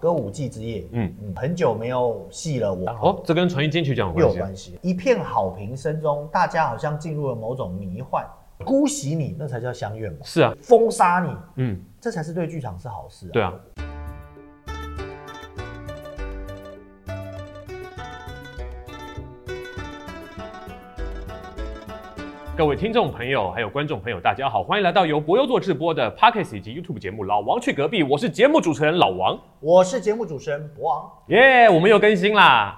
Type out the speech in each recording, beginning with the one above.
歌舞伎之夜，嗯嗯，很久没有戏了，我哦，这跟传艺金曲奖有关系啊。又有关系。一片好评声中，大家好像进入了某种迷幻，姑息你，那才叫相怨嘛。是啊，封杀你，嗯，这才是对剧场是好事啊。对啊。各位听众朋友，还有观众朋友，大家好，欢迎来到由博优做直播的 Podcast 以及 YouTube 节目《老王去隔壁》，我是节目主持人老王，我是节目主持人博王。耶、我们又更新啦。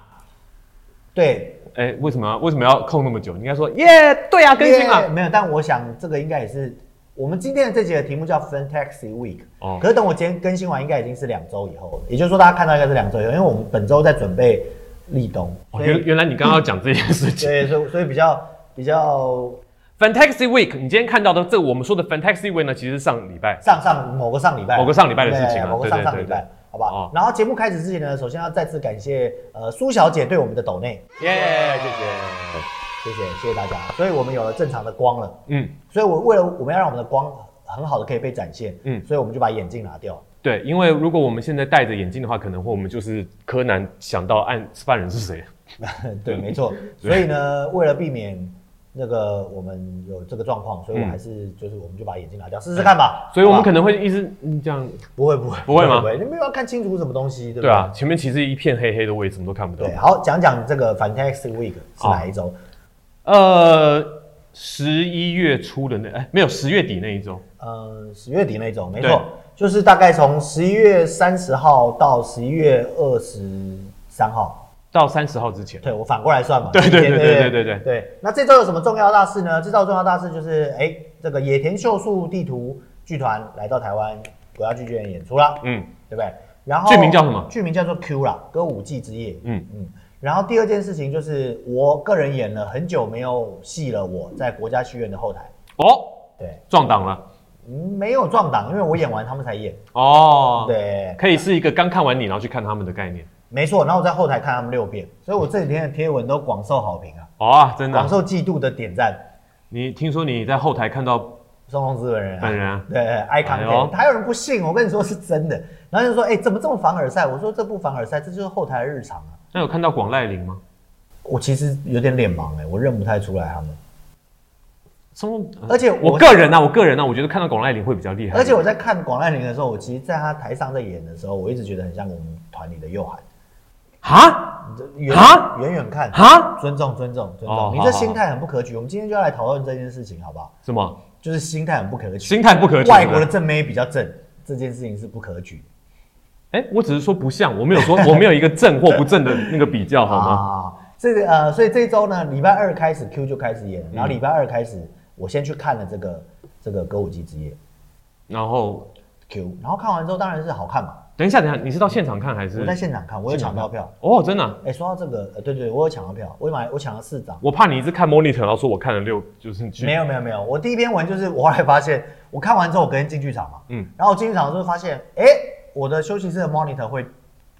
对，哎、为什么要为什么要空那么久？你应该说耶对啊，更新耶了。没有，但我想这个应该也是我们今天的这节的题目叫 Fantasy Week。哦可是等我今天更新完，应该已经是两周以后了，也就是说大家看到应该是两周以后，因为我们本周在准备立冬，哦所以原原来你刚刚要讲这件事情。对，所以所以比较比较 Fantasy Week，你今天看到的这个我们说的 Fantasy Week 呢，其实是上礼拜。上上某个上礼拜，某个上礼拜的事情啊某个上上礼拜对，好不好哦？然后节目开始之前呢，首先要再次感谢呃苏小姐对我们的抖内，耶、谢谢。谢谢谢谢大家，所以我们有了正常的光了。嗯，所以我为了我们要让我们的光很好的可以被展现，嗯嗯，所以我们就把眼镜拿掉。对，因为如果我们现在戴着眼镜的话，可能会我们就是柯南想到案犯人是谁。对，没错。所以呢，为了避免那个我们有这个状况，所以我嗯还是就是我们就把眼镜拿掉试试看吧。所以我们可能会一直嗯这样。不会不会不会吗不会，你没有要看清楚什么东西，对不对？对啊，前面其实一片黑黑的，我也什么都看不到对，。好，讲讲这个 Fantastic Week 是哪一周？呃，十一月初的那哎没有十月底那一周。呃，十月底那一周，没错，就是大概从十一月三十号到十一月二十三号，到三十号之前，对我反过来算嘛。对对对对对对对对。那这周有什么重要大事呢？这周重要大事就是，哎，这个野田秀树地图剧团来到台湾国家剧剧院演出啦，嗯对不对？然后剧名叫什么剧名叫做 Q 啦，歌舞伎之夜。嗯嗯。然后第二件事情就是，我个人演了很久没有戏了，我在国家剧院的后台，哦，对，撞档了嗯没有撞档，因为我演完他们才演。哦，，对，可以是一个刚看完你然后去看他们的概念。没错。然后我在后台看他们六遍，所以我这几天的贴文都广受好评啊，哦啊，真的啊、广受嫉妒的点赞。你听说你在后台看到宋龙资本人、啊，本人啊对哎呦 content，还有人不信，我跟你说是真的。然后就说，哎、怎么这么凡尔赛？我说这不凡尔赛，这就是后台的日常啊。那有看到广濑铃吗？我其实有点脸盲哎、我认不太出来他们。松，而且我个人呢、啊，我个人呢、啊，我觉得看到广濑铃会比较厉害。而且我在看广濑铃的时候，我其实在他台上在演的时候，我一直觉得很像我们团里的佑涵。哈远哈远远看，啊尊重尊重尊重，哦好好你这心态很不可取。我们今天就要来讨论这件事情，好不好？什么就是心态很不可取。心态不可取？外国的正妹比较正，这件事情是不可取哎、我只是说不像，我没有说 我没有一个正或不正的那个比较，好吗？啊。这个呃，所以这一周呢，礼拜二开始 Q 就开始演，嗯然后礼拜二开始，我先去看了这个这个歌舞伎之夜然后 Q，然后看完之后当然是好看嘛。等一下，等一下，你是到现场看还是？我在现场看，我有抢到票。哦，真的啊、哎，说到这个，呃，对对，我有抢到票，我买我抢了四张。我怕你一直看 monitor，然后说我看了六，就是去没有没有没有，我第一篇文就是我后来发现，我看完之后我隔天进剧场嘛，嗯。嗯，然后我进剧场的时候发现，哎、我的休息室的 monitor 会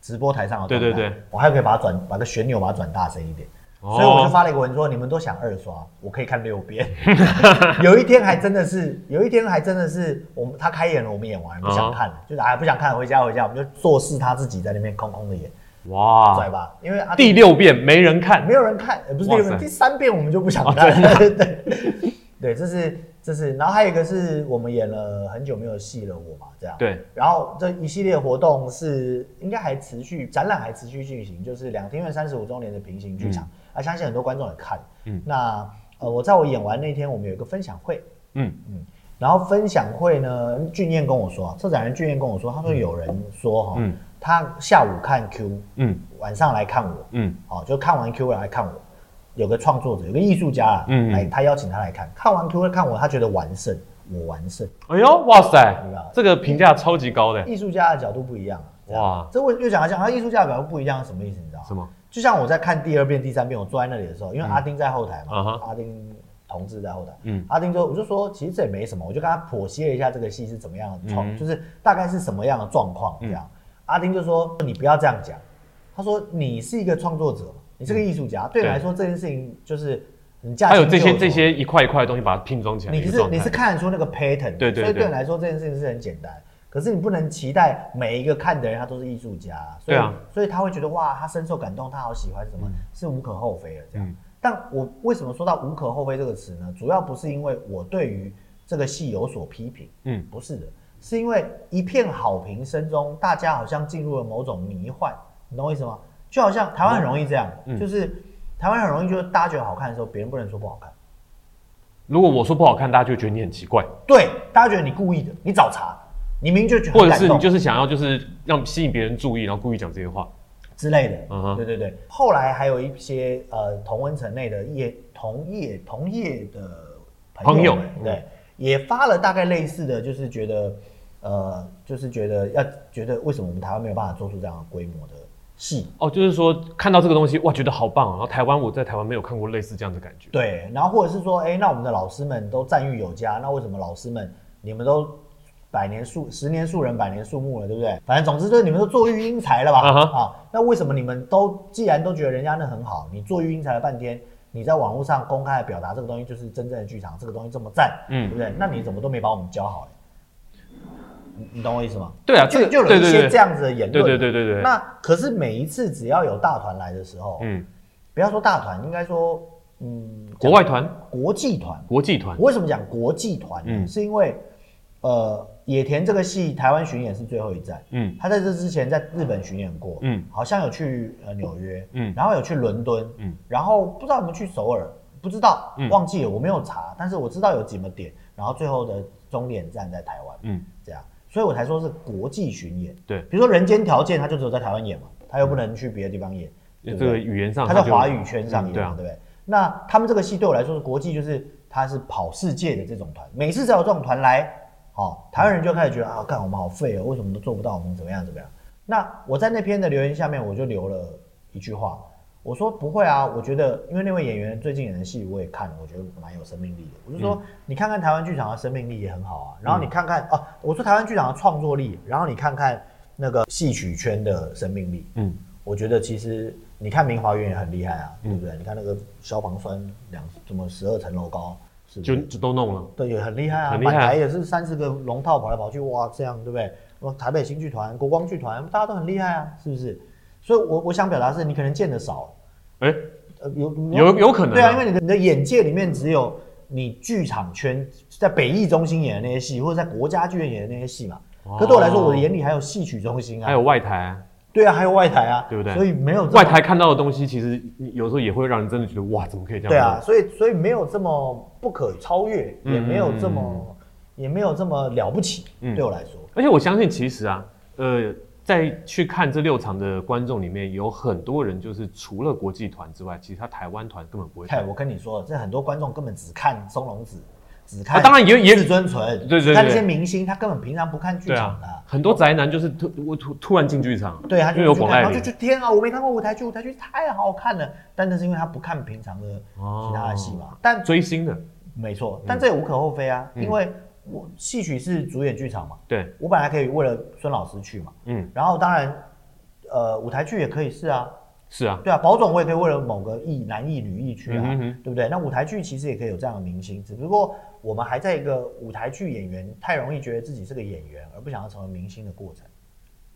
直播台上的对对对，我还可以把它转，把个旋钮把它转大声一点，哦所以我就发了一个文说，你们都想二刷，我可以看六遍。有一天还真的是，有一天还真的是，我们他开演了，我们演完不想看了，就是哎不想看了，回家回家，我们就做事他自己在那边空空的演，哇拽，吧？因为阿第六遍没人看没，有人看，呃不是第六遍，第三遍我们就不想哦看。对，这是这是，然后还有一个是我们演了很久没有戏了，我嘛这样。。对，然后这一系列活动是应该还持续，展览还持续进行，就是两厅院三十五周年的平行剧场，啊，相信很多观众也看。嗯。嗯，那呃，我在我演完那天，我们有一个分享会，嗯，然后分享会呢，俊彦跟我说，策展人俊彦跟我说，他说有人说哈，嗯。他下午看 Q，嗯。晚上来看我，嗯，哦，就看完 Q 来看我，有个创作者，有个艺术家啊，嗯。嗯来他邀请他来看，看完 Q 看我，他觉得完胜，我完胜，哎呦，哇塞这个评价超级高的，艺术家的角度不一样啊，哇。哇，这我又讲一讲，他艺术家的角度不一样是什么意思？你知道吗？什么？就像我在看第二遍、第三遍，我坐在那里的时候，因为嗯。阿丁在后台嘛，阿丁同志在后台，嗯。阿丁就我就说，其实这也没什么，我就跟他剖析了一下这个戏是怎么样的创，嗯。就是大概是什么样的状况这样。阿丁就说你不要这样讲，他说你是一个创作者，你是个艺术家，对你来说这件事情就是你驾还有这些就熟这些一块一块的东西把它拼装起来的你一个状态，是你是看得出那个 pattern，对对对。所以对你来说这件事情是很简单。可是你不能期待每一个看的人他都是艺术家，所以、对啊。所以他会觉得哇，他深受感动，他好喜欢什么，是无可厚非的这样。嗯。但我为什么说到无可厚非这个词呢？主要不是因为我对于这个戏有所批评，嗯，不是的，是因为一片好评声中，大家好像进入了某种迷幻，你懂我意思吗？就好像台湾很容易这样，嗯就是台湾很容易就是大家觉得好看的时候，别人不能说不好看。如果我说不好看，大家就觉得你很奇怪，对，大家觉得你故意的，你找茬，你明明就觉得或者是你就是想要就是让吸引别人注意，然后故意讲这些话。之类的。嗯哼对对对。后来还有一些呃同温层内的业同业同业的朋友们，朋友嗯对，也发了大概类似的，就是觉得呃，就是觉得要觉得为什么我们台湾没有办法做出这样的规模的戏？哦，就是说看到这个东西，哇，觉得好棒啊！然后台湾我在台湾没有看过类似这样的感觉。对，然后或者是说，哎，那我们的老师们都赞誉有加，那为什么老师们你们都百年树十年树人百年树木了，对不对？反正总之就是你们都做育英才了吧？啊那为什么你们都既然都觉得人家那很好，你做育英才了半天，你在网络上公开的表达这个东西就是真正的剧场，这个东西这么赞，嗯对不对？那你怎么都没把我们教好嘞？你你懂我意思吗？对啊，就就有对对对一些这样子的言论。对对对对。那可是每一次只要有大团来的时候，嗯，不要说大团，应该说嗯，国外团、国际团。国际团。我，为什么讲国际团呢？嗯。是因为呃，野田这个戏台湾巡演是最后一站，嗯。他在这之前在日本巡演过，嗯。好像有去呃纽约，嗯。然后有去伦敦，嗯。然后不知道有没有去首尔，不知道嗯。忘记了，我没有查，但是我知道有几个点，然后最后的终点站在台湾，嗯，这样，所以我才说是国际巡演。对，比如说《人间条件》，他就只有在台湾演嘛，他又不能去别的地方演，对不这个对语言上他在华语圈上演嘛，嗯对不对？那他们这个戏对我来说是国际，就是他是跑世界的这种团，每次只要有这种团来，哦，台湾人就开始觉得啊，干我们好废哦，为什么都做不到，我们怎么样怎么样？那我在那篇的留言下面，我就留了一句话，我说不会啊，我觉得因为那位演员最近演的戏我也看了，我觉得蛮有生命力的。我就说、嗯你看看台湾剧场的生命力也很好啊，然后你看看、啊，我说台湾剧场的创作力，然后你看看那个戏曲圈的生命力，嗯，我觉得其实你看明华园也很厉害啊，嗯对不对？你看那个消防栓两怎么十二层楼高？就就都弄了。对，也很厉害啊，很厉害啊满台也是三十个龙套跑来跑去，哇，这样对不对？我台北新剧团、国光剧团，大家都很厉害啊，是不是？所以我我想表达是，你可能见的少，哎，呃，有有有可能啊。对啊，因为你的你的眼界里面只有你剧场圈在北艺中心演的那些戏，或者在国家剧院演的那些戏嘛。可对我来说，我的眼里还有戏曲中心啊，哦还有外台。啊，对啊，还有外台啊，对不对？所以没有外台看到的东西，其实有时候也会让人真的觉得哇，怎么可以这样？对啊，，所以所以没有这么不可超越，嗯。也没有这么也没有这么了不起，嗯。对我来说。而且我相信，其实啊，呃，在去看这六场的观众里面，有很多人就是除了国际团之外，其实他台湾团根本不会看看，。我跟你说，这很多观众根本只看松隆子，只啊看当然也也只尊纯，对对对看那些明星，他根本平常不看剧对场的。啊，很多宅男就是突我突突然进剧场，对，他因为有就去看，然后就广濑铃觉得天啊，我没看过舞台剧，舞台剧太好看了。但那是因为他不看平常的其他的戏嘛。但追星的，没错，但这也无可厚非啊，嗯因为我戏曲是主演剧场嘛，对，我本来可以为了孙老师去嘛，嗯，然后当然，呃，舞台剧也可以是啊，是啊，对啊，保总我也可以为了某个艺男艺女艺去啊，嗯哼哼对不对？那舞台剧其实也可以有这样的明星，只不过我们还在一个舞台剧演员太容易觉得自己是个演员，而不想要成为明星的过程。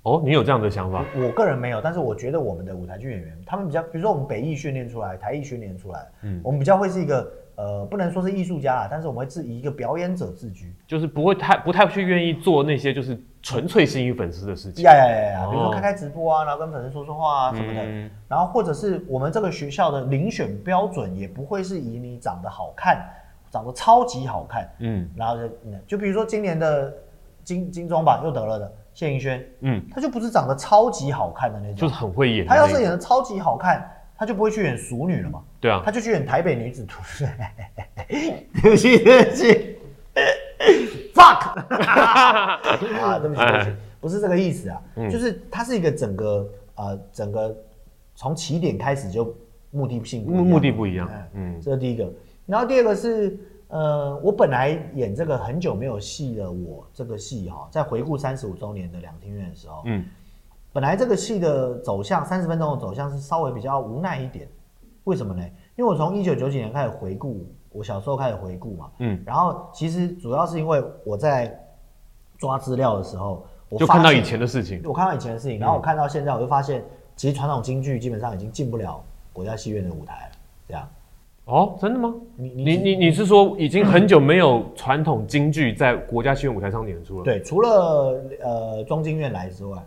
哦，你有这样的想法？我个人没有，但是我觉得我们的舞台剧演员，他们比较，比如说我们北艺训练出来，台艺训练出来，嗯我们比较会是一个呃，不能说是艺术家啦，但是我们会自以一个表演者自居。就是不会太不太去愿意做那些就是纯粹吸引粉丝的事情。呀呀呀呀！比如说哦开开直播啊，然后跟粉丝说说话啊什么的，嗯然后或者是我们这个学校的遴选标准也不会是以你长得好看，长得超级好看，嗯然后就嗯就比如说今年的金金钟吧又得了的谢盈萱，嗯，她就不是长得超级好看的那种，就是很会演的她。要是演的超级好看，她就不会去演熟女了嘛，对啊，她就去演台北女子图。对不起，对不起，fuck。啊，对不起，对不起，不是这个意思啊，嗯。就是它是一个整个呃整个从起点开始就目的性目目的不一样。哎。嗯。这是第一个。然后第二个是呃，我本来演这个很久没有戏的我这个戏哈，在回顾三十五周年的两厅院的时候，嗯。本来这个戏的走向三十分钟的走向是稍微比较无奈一点，为什么呢？因为我从一九九几年开始回顾，我小时候开始回顾嘛，嗯然后其实主要是因为我在抓资料的时候，我就看到以前的事情。我看到以前的事情，然后我看到现在，我就发现，其实传统京剧基本上已经进不了国家戏院的舞台了。这样，哦，真的吗？你你你你是说已经很久没有传统京剧在国家戏院舞台上演出了？，对，除了呃中京院来之外，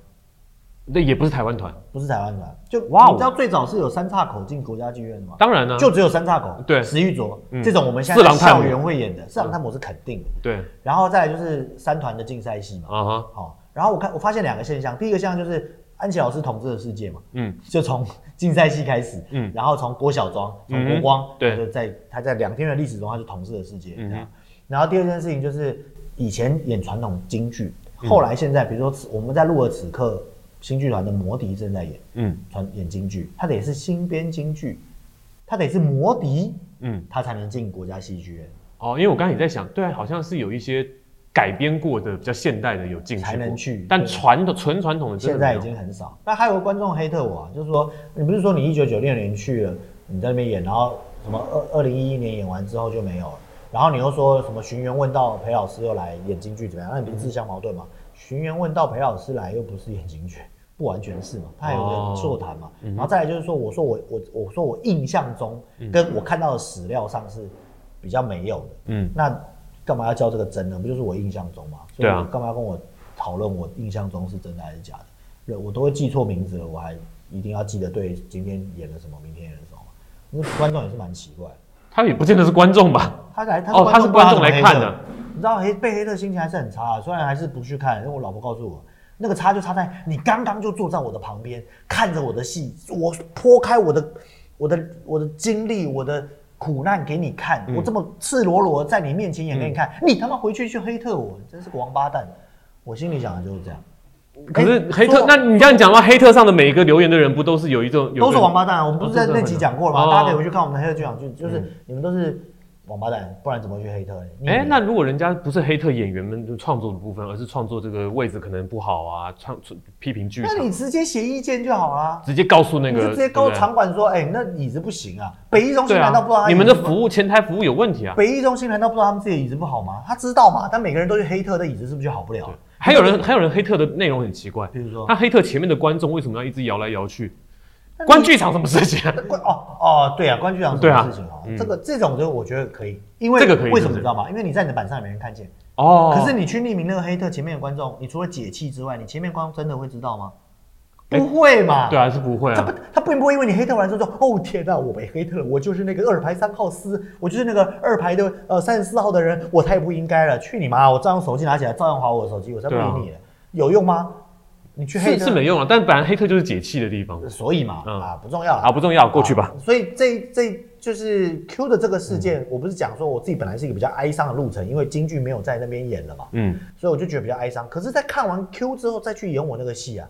那也不是台湾团，不是台湾团，就哇哦你知道最早是有三岔口进国家剧院的吗？当然呢、就只有三岔口，对石玉卓嗯这种我们现在校园会演的，四郎探母是肯定的。对然后再来就是三团的竞赛戏嘛，啊哈，好，然后我看我发现两个现象，第一个现象就是安琪老师统治的世界嘛，嗯就从竞赛戏开始，嗯然后从郭小庄，从嗯国光，对就在他在两天的历史中，他就统治了世界，嗯。然后第二件事情就是以前演传统京剧，嗯后来现在比如说我们在录的此刻，新剧团的魔笛正在演嗯传演京剧，他得是新编京剧，他得是魔笛，嗯，他才能进国家戏剧院。哦，因为我刚才也在想，对啊，好像是有一些改编过的比较现代的有进去才能去但对传统纯传统的现在已经很少。那还有个观众黑特我啊，就是说你不是说你一九九六年去了，你在那边演，然后什么二二零一一年演完之后就没有了，然后你又说什么寻源问到裴老师又来演京剧怎么样？那你不是自相矛盾吗？寻源问道裴老师来又不是演京剧，不完全是嘛，他还有哦个座谈嘛。然后再来就是说，我说我我我说我印象中跟我看到的史料上是比较没有的。嗯那干嘛要叫这个真呢？不就是我印象中吗？所以对啊我干嘛要跟我讨论我印象中是真的还是假的？对我都会记错名字了，我还一定要记得对今天演了什么，明天演了什么吗？因为观众也是蛮奇怪。他也不见得是观众吧？他来，他哦他是观众来看的。你知道黑被黑特心情还是很差、啊，虽然还是不去看，因为我老婆告诉我，那个差就差在你刚刚就坐在我的旁边，看着我的戏，我剖开我的我的我的经历，我的苦难给你看，嗯我这么赤裸裸在你面前演给你看，你他妈回去去黑特我，真是个王八蛋！我心里想的就是这样，可是黑特那你这样讲的话，黑特上的每一个留言的人，不都是有一种有都是王八蛋啊！我们不是在那集讲过了吗？哦大家可以回去看我们的黑特剧场剧，就是嗯你们都是王八蛋，不然怎么去黑特哎、那如果人家不是黑特演员们就创作的部分，而是创作这个位置可能不好啊，创批评剧场那，你直接写意见就好啦。直接告诉那个，直接告诉场馆说，哎、那椅子不行啊！北艺中心难道不知道啊，你们的服务前台服务有问题啊。北艺中心难道不知道他们自己的椅子不好吗？他知道嘛？但每个人都去黑特的椅子，是不是就好不了？还有人还有人黑特的内容很奇怪，比如说他黑特前面的观众为什么要一直摇来摇去？关剧场什么事情 哦哦，对啊，关剧场什么事情啊？嗯这个这种就我觉得可以，因为这个可以为什么你知道吗？因为你在你的板上也没人看见，哦，可是你去匿名那个黑特前面的观众，你除了解气之外，你前面观众真的会知道吗？哎不会嘛？对啊，是不会他不啊。，他并不会因为你黑特完之后说，哦天哪，我被黑特了，我就是那个二排三号司，我就是那个二排的呃三十四号的人，我太不应该了，去你妈！我照样手机拿起来，照样划我的手机，我才不理你了，有用吗？你去黑特是是没用了，但本来黑特就是解气的地方所以嘛，嗯啊不重要啊，不重要，过去吧。啊所以这这就是 Q 的这个事件，我不是讲说我自己本来是一个比较哀伤的路程，因为京剧没有在那边演了嘛，嗯，所以我就觉得比较哀伤。可是，在看完 Q 之后再去演我那个戏啊，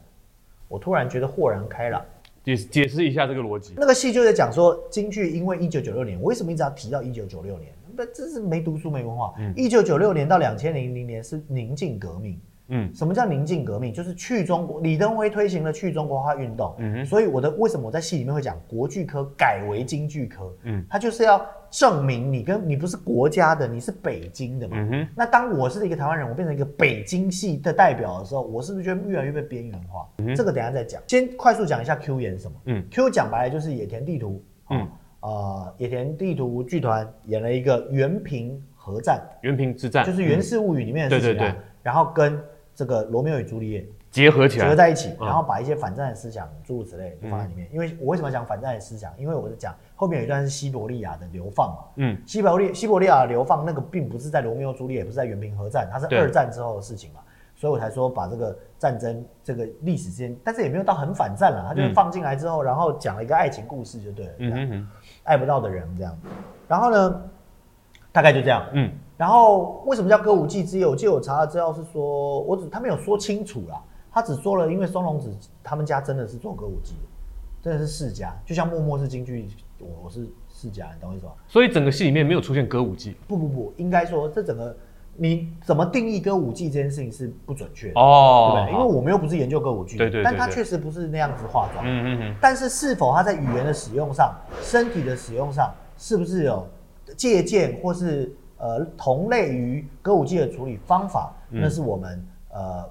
我突然觉得豁然开朗。解解释一下这个逻辑。那个戏就在讲说，京剧因为一九九六年，我为什么一直要提到一九九六年？那，这是没读书没文化。一九九六年到两千零零年是宁静革命。嗯什么叫宁静革命？就是去中国，李登辉推行了去中国化运动。所以我的为什么我在戏里面会讲国剧科改为京剧科？嗯它就是要证明你跟你不是国家的，你是北京的嘛。那当我是一个台湾人，我变成一个北京系的代表的时候，我是不是觉得越来越被边缘化？这个等一下再讲。先快速讲一下 Q 演什么。嗯 Q 讲白了就是野田地图。嗯嗯。呃，野田地图剧团演了一个原平合战，原平之战就是《源嗯氏物语》里面的事情、啊对对对然后跟这个罗密欧与朱丽叶结合起来，结合在一起，嗯然后把一些反战的思想诸如此类就放在里面。因为我为什么讲反战的思想？因为我是讲后面有一段是西伯利亚的流放嘛。嗯西伯利西伯利亚的流放那个并不是在罗密欧朱丽叶，也不是在原平和战，它是二战之后的事情嘛。所以我才说把这个战争这个历史之间，但是也没有到很反战了，他就放进来之后，然后讲了一个爱情故事就对了，这样嗯哼哼，爱不到的人这样。然后呢，大概就这样。嗯然后为什么叫歌舞伎之夜？我记得我查了资料是说，我只他没有说清楚啦，他只说了，因为松隆子他们家真的是做歌舞伎的，真的是世家，就像默默是京剧，我我是世家，你懂我意思吧？所以整个戏里面没有出现歌舞伎不不不，应该说这整个你怎么定义歌舞伎这件事情是不准确的，哦对不对？因为我们又不是研究歌舞剧对对对但他确实不是那样子化妆。嗯嗯嗯，但是是否他在语言的使用上、身体的使用上，是不是有借鉴或是呃同类于歌舞伎的处理方法，嗯。那是我们呃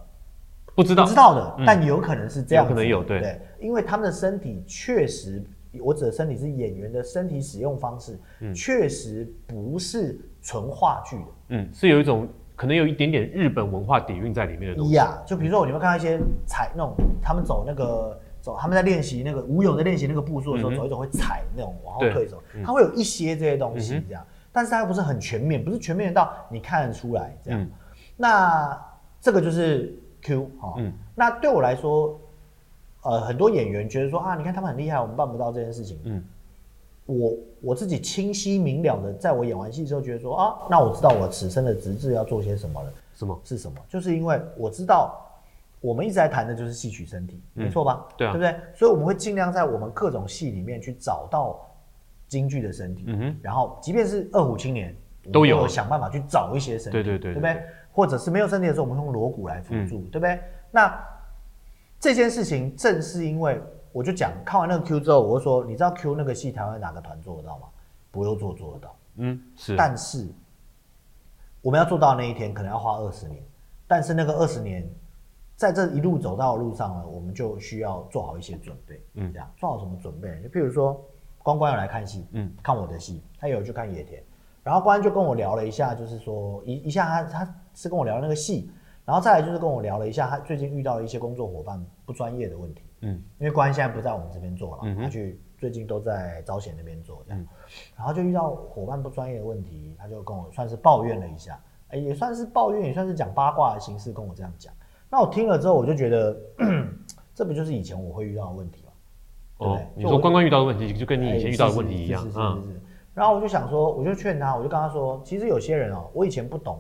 不知道。不知道的，嗯。但有可能是这样子，有可能有对。对，因为他们的身体确实，我指的身体是演员的身体使用方式，确实不是纯话剧的。嗯，是有一种可能有一点点日本文化底蕴在里面的东西。呀就比如说你会看到一些踩那种，他们走那个走，他们在练习那个舞勇在练习那个步数的时候，嗯走一走会踩那种往后退走。嗯，它会有一些这些东西这样，但是它不是很全面，不是全面到你看得出来这样。嗯那这个就是 Q 哈、嗯那对我来说，呃，很多演员觉得说啊，你看他们很厉害，我们办不到这件事情。嗯我我自己清晰明了的，在我演完戏之后，觉得说啊，那我知道我此生的职志要做些什么了。什么？是什么？就是因为我知道我们一直在谈的就是戏曲身体，嗯没错吧？对啊对不对？所以我们会尽量在我们各种戏里面去找到京剧的身体，嗯哼然后即便是二虎青年，都有想办法去找一些身体，对对对对对不对？或者是没有身体的时候，我们用锣鼓来辅助，嗯对不对？那这件事情正是因为我就讲看完那个 Q 之后，我就说，你知道 Q 那个戏台湾哪个团做得到吗？不用做做得到。嗯，是。但是我们要做到那一天，可能要花二十年。但是那个二十年，在这一路走到的路上呢，我们就需要做好一些准备。嗯这样做好什么准备呢？就譬如说，关关有来看戏，嗯。看我的戏，他有去看野田，然后关关就跟我聊了一下，就是说一一下他他是跟我聊那个戏，然后再来就是跟我聊了一下他最近遇到了一些工作伙伴不专业的问题。嗯。因为关现在不在我们这边做了，嗯他去最近都在招贤那边做这样，嗯然后就遇到伙伴不专业的问题，他就跟我算是抱怨了一下，哎，也算是抱怨，也算是讲八卦的形式跟我这样讲。那我听了之后，我就觉得，这不就是以前我会遇到的问题哦对，你说关关遇到的问题，就跟你以前哎遇到的问题一样是是是然后我就想说，我就劝他，我就跟他说，其实有些人哦，我以前不懂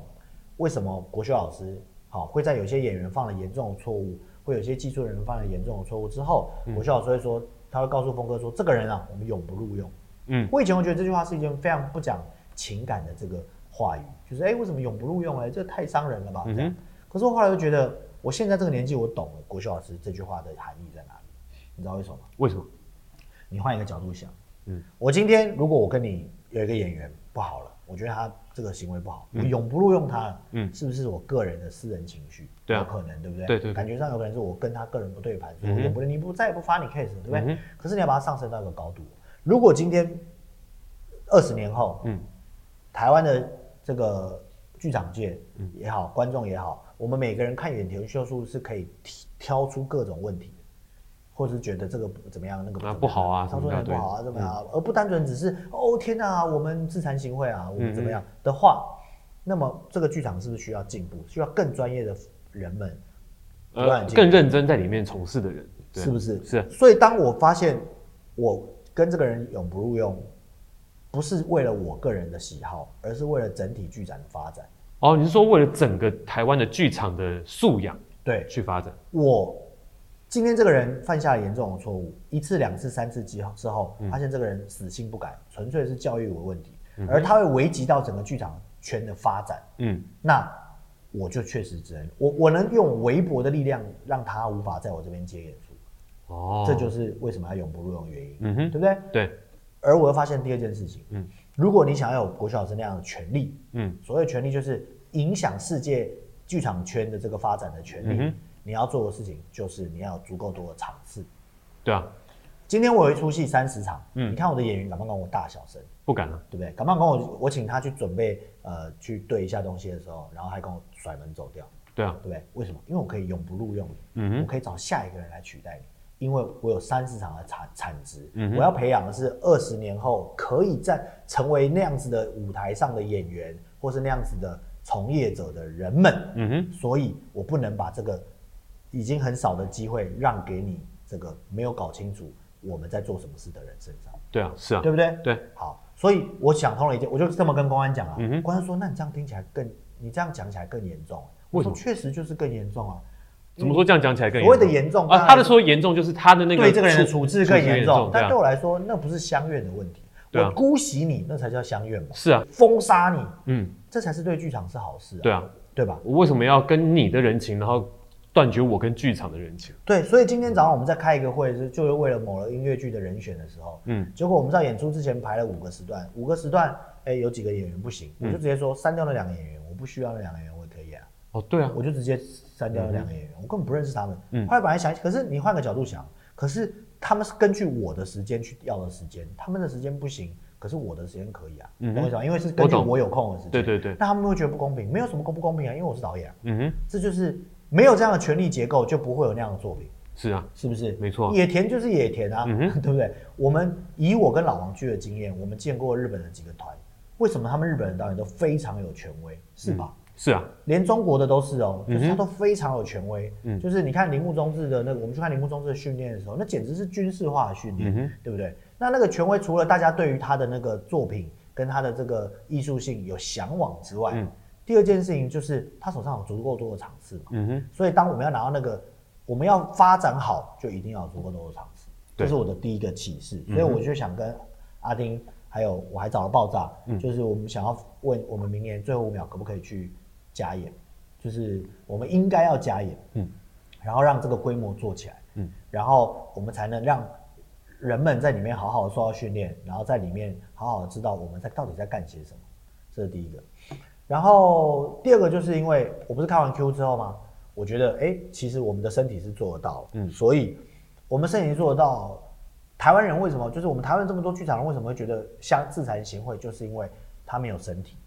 为什么国学老师好、会在有些演员犯了严重的错误，会有些技术人员犯了严重的错误之后，嗯。国学老师会说，他会告诉峰哥说，这个人啊，我们永不录用。嗯。我以前会觉得这句话是一件非常不讲情感的这个话语，就是哎，为什么永不录用哎，这太伤人了吧？这样。嗯。可是我后来就觉得，我现在这个年纪，我懂了国学老师这句话的含义在哪里，你知道为什么吗？为什么？你换一个角度想，嗯。嗯，我今天如果我跟你有一个演员不好了，我觉得他这个行为不好，我永不录用他了，嗯。嗯，是不是我个人的私人情绪？对啊。有可能，对不对？对对对。感觉上有可能是我跟他个人不对盘，我永不你不再也不发你 case，了对不对？嗯可是你要把它上升到一个高度，如果今天二十年后，嗯。台湾的这个剧场界嗯。也好，观众也好，我们每个人看远田秀树是可以挑挑出各种问题的，或者是觉得这个不怎么样，那个啊不好啊他说那不好啊，怎么样？而不单纯只是哦天哪，我们自惭形秽啊，我们怎么嗯样的话，那么这个剧场是不是需要进步？需要更专业的人们呃更认真在里面从事的人，对是不是？是。所以当我发现我跟这个人永不录用，不是为了我个人的喜好，而是为了整体剧展的发展。哦，你是说为了整个台湾的剧场的素养对去发展？我今天这个人犯下了严重的错误，一次、两次、三次之后之后，嗯。发现这个人死性不改，纯粹是教育有问题，而他会危及到整个剧场圈的发展。嗯。那我就确实只能我我能用微薄的力量让他无法在我这边接演出，哦，这就是为什么要永不录用的原因，嗯哼。对不对？对，而我又发现第二件事情，嗯。如果你想要有国学老师那样的权利，嗯。所谓权利就是影响世界剧场圈的这个发展的权利，你要做的事情就是你要有足够多的场次。对啊，今天我有一出戏三十场，嗯你看我的演员敢不敢跟我大小声，不敢了。对不对？敢不敢跟我我请他去准备呃去对一下东西的时候，然后还跟我甩门走掉，对啊对，不对？为什么？因为我可以永不录用你，嗯哼我可以找下一个人来取代你，因为我有三十场的产产值，嗯我要培养的是二十年后可以在成为那样子的舞台上的演员，或是那样子的从业者的人们，嗯哼，所以我不能把这个已经很少的机会让给你这个没有搞清楚我们在做什么事的人身上，对啊，是啊，对不对？对，好，所以我想通了一件，我就这么跟公安讲啊。嗯公安说，那你这样听起来更，你这样讲起来更严重。我说确实就是更严重啊。怎么说这样讲起来更所谓的严重啊？他的说严重就是他的那个对这个人的处置更严重，但对，我来说，那不是相怨的问题。我姑息你，那才叫相怨嘛。是啊，封杀你，嗯，这才是对剧场是好事啊，对啊，对吧？我为什么要跟你的人情，然后断绝我跟剧场的人情。对，所以今天早上我们在开一个会，是就是为了某了音乐剧的人选的时候，嗯，结果我们在演出之前排了五个时段，五个时段，哎，有几个演员不行，我就直接说删掉那两个演员，我不需要那两个演员，我也可以啊，哦，对啊，我就直接删掉那两个演员，我根本不认识他们。嗯后来本来想，可是你换个角度想，可是他们是根据我的时间去要的时间，他们的时间不行，可是我的时间可以啊，嗯我意思吗？因为是根据我有空的时间。对对对，那他们会觉得不公平，没有什么公不公平啊，因为我是导演啊，嗯哼，这就是没有这样的权力结构，就不会有那样的作品。是啊，是不是？没错野田就是野田啊，嗯 对不对？我们以我跟老王去的经验，我们见过日本的几个团，为什么他们日本的导演都非常有权威，是吧？是啊，连中国的都是哦，就是他都非常有权威。嗯就是你看铃木中志的那个，我们去看铃木中志的训练的时候，那简直是军事化的训练，嗯对不对？那那个权威除了大家对于他的那个作品跟他的这个艺术性有向往之外，嗯第二件事情就是他手上有足够多的场次嘛。嗯哼，所以当我们要拿到那个，我们要发展好，就一定要有足够多的场次，这是我的第一个启示。嗯所以我就想跟阿丁，还有我还找了爆炸，嗯。就是我们想要问我们明年最后五秒可不可以去加演，就是我们应该要加演，嗯。然后让这个规模做起来，嗯。然后我们才能让人们在里面好好的受到训练，然后在里面好好的知道我们在到底在干些什么，这是第一个。然后第二个就是因为我不是看完 Q 之后吗？我觉得哎、诶其实我们的身体是做得到，嗯。所以我们身体做得到。台湾人为什么？就是我们台湾这么多剧场人为什么会觉得像自惭形秽，就是因为他没有身体，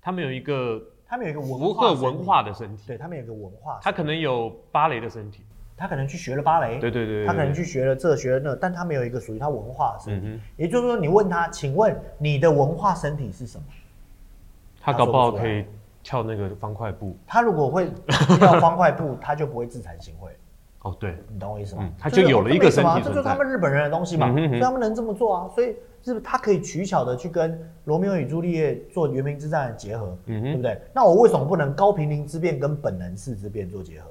他们有一个他们有一个文符化文化的身体，对他们有一个文化，他可能有芭蕾的身体，他可能去学了芭蕾，对对对对他可能去学了这学了那，但他没有一个属于他文化的身体。嗯也就是说，你问他，请问你的文化身体是什么？他搞不好可以跳那个方块步。他如果会跳方块步，他就不会自惭形秽。哦，对，你懂我意思吗？嗯他就有了一个身体这没什么啊这就是他们日本人的东西嘛，嗯哼哼所以他们能这么做啊。所以是不是他可以取巧的去跟罗密欧与朱丽叶做原平之战的结合，嗯对不对？那我为什么不能高平陵之变跟本能寺之变做结合？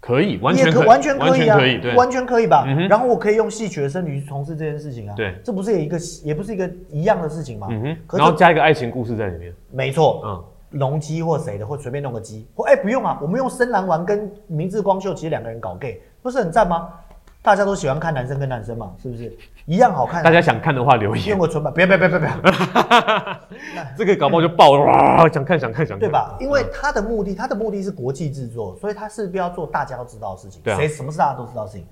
可以，完全可以，完全可以啊，完全可以吧？嗯然后我可以用戏曲的身体去从事这件事情啊，对。这不是也一个也不是一个一样的事情吗？嗯哼，然后加一个爱情故事在里面，没错，嗯，龙姬或谁的，或随便弄个鸡，或哎、不用啊，我们用深蓝丸跟明治光秀其实两个人搞 gay，不是很赞吗？大家都喜欢看男生跟男生嘛，是不是一样好看？大家想看的话留言用，个纯版，不要不要不要不要，这个搞不好就爆了，哇，想看想看想看，对吧？因为嗯他的目的，他的目的是国际制作，所以他势必要做大家都知道的事情。对啊谁什么事大家都知道的事情？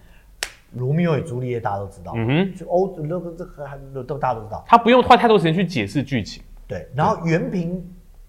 罗密欧与朱丽叶大家都知道，嗯哼，就欧那个这个都大家都知道。他不用花太多时间去解释剧情，对，然后原平《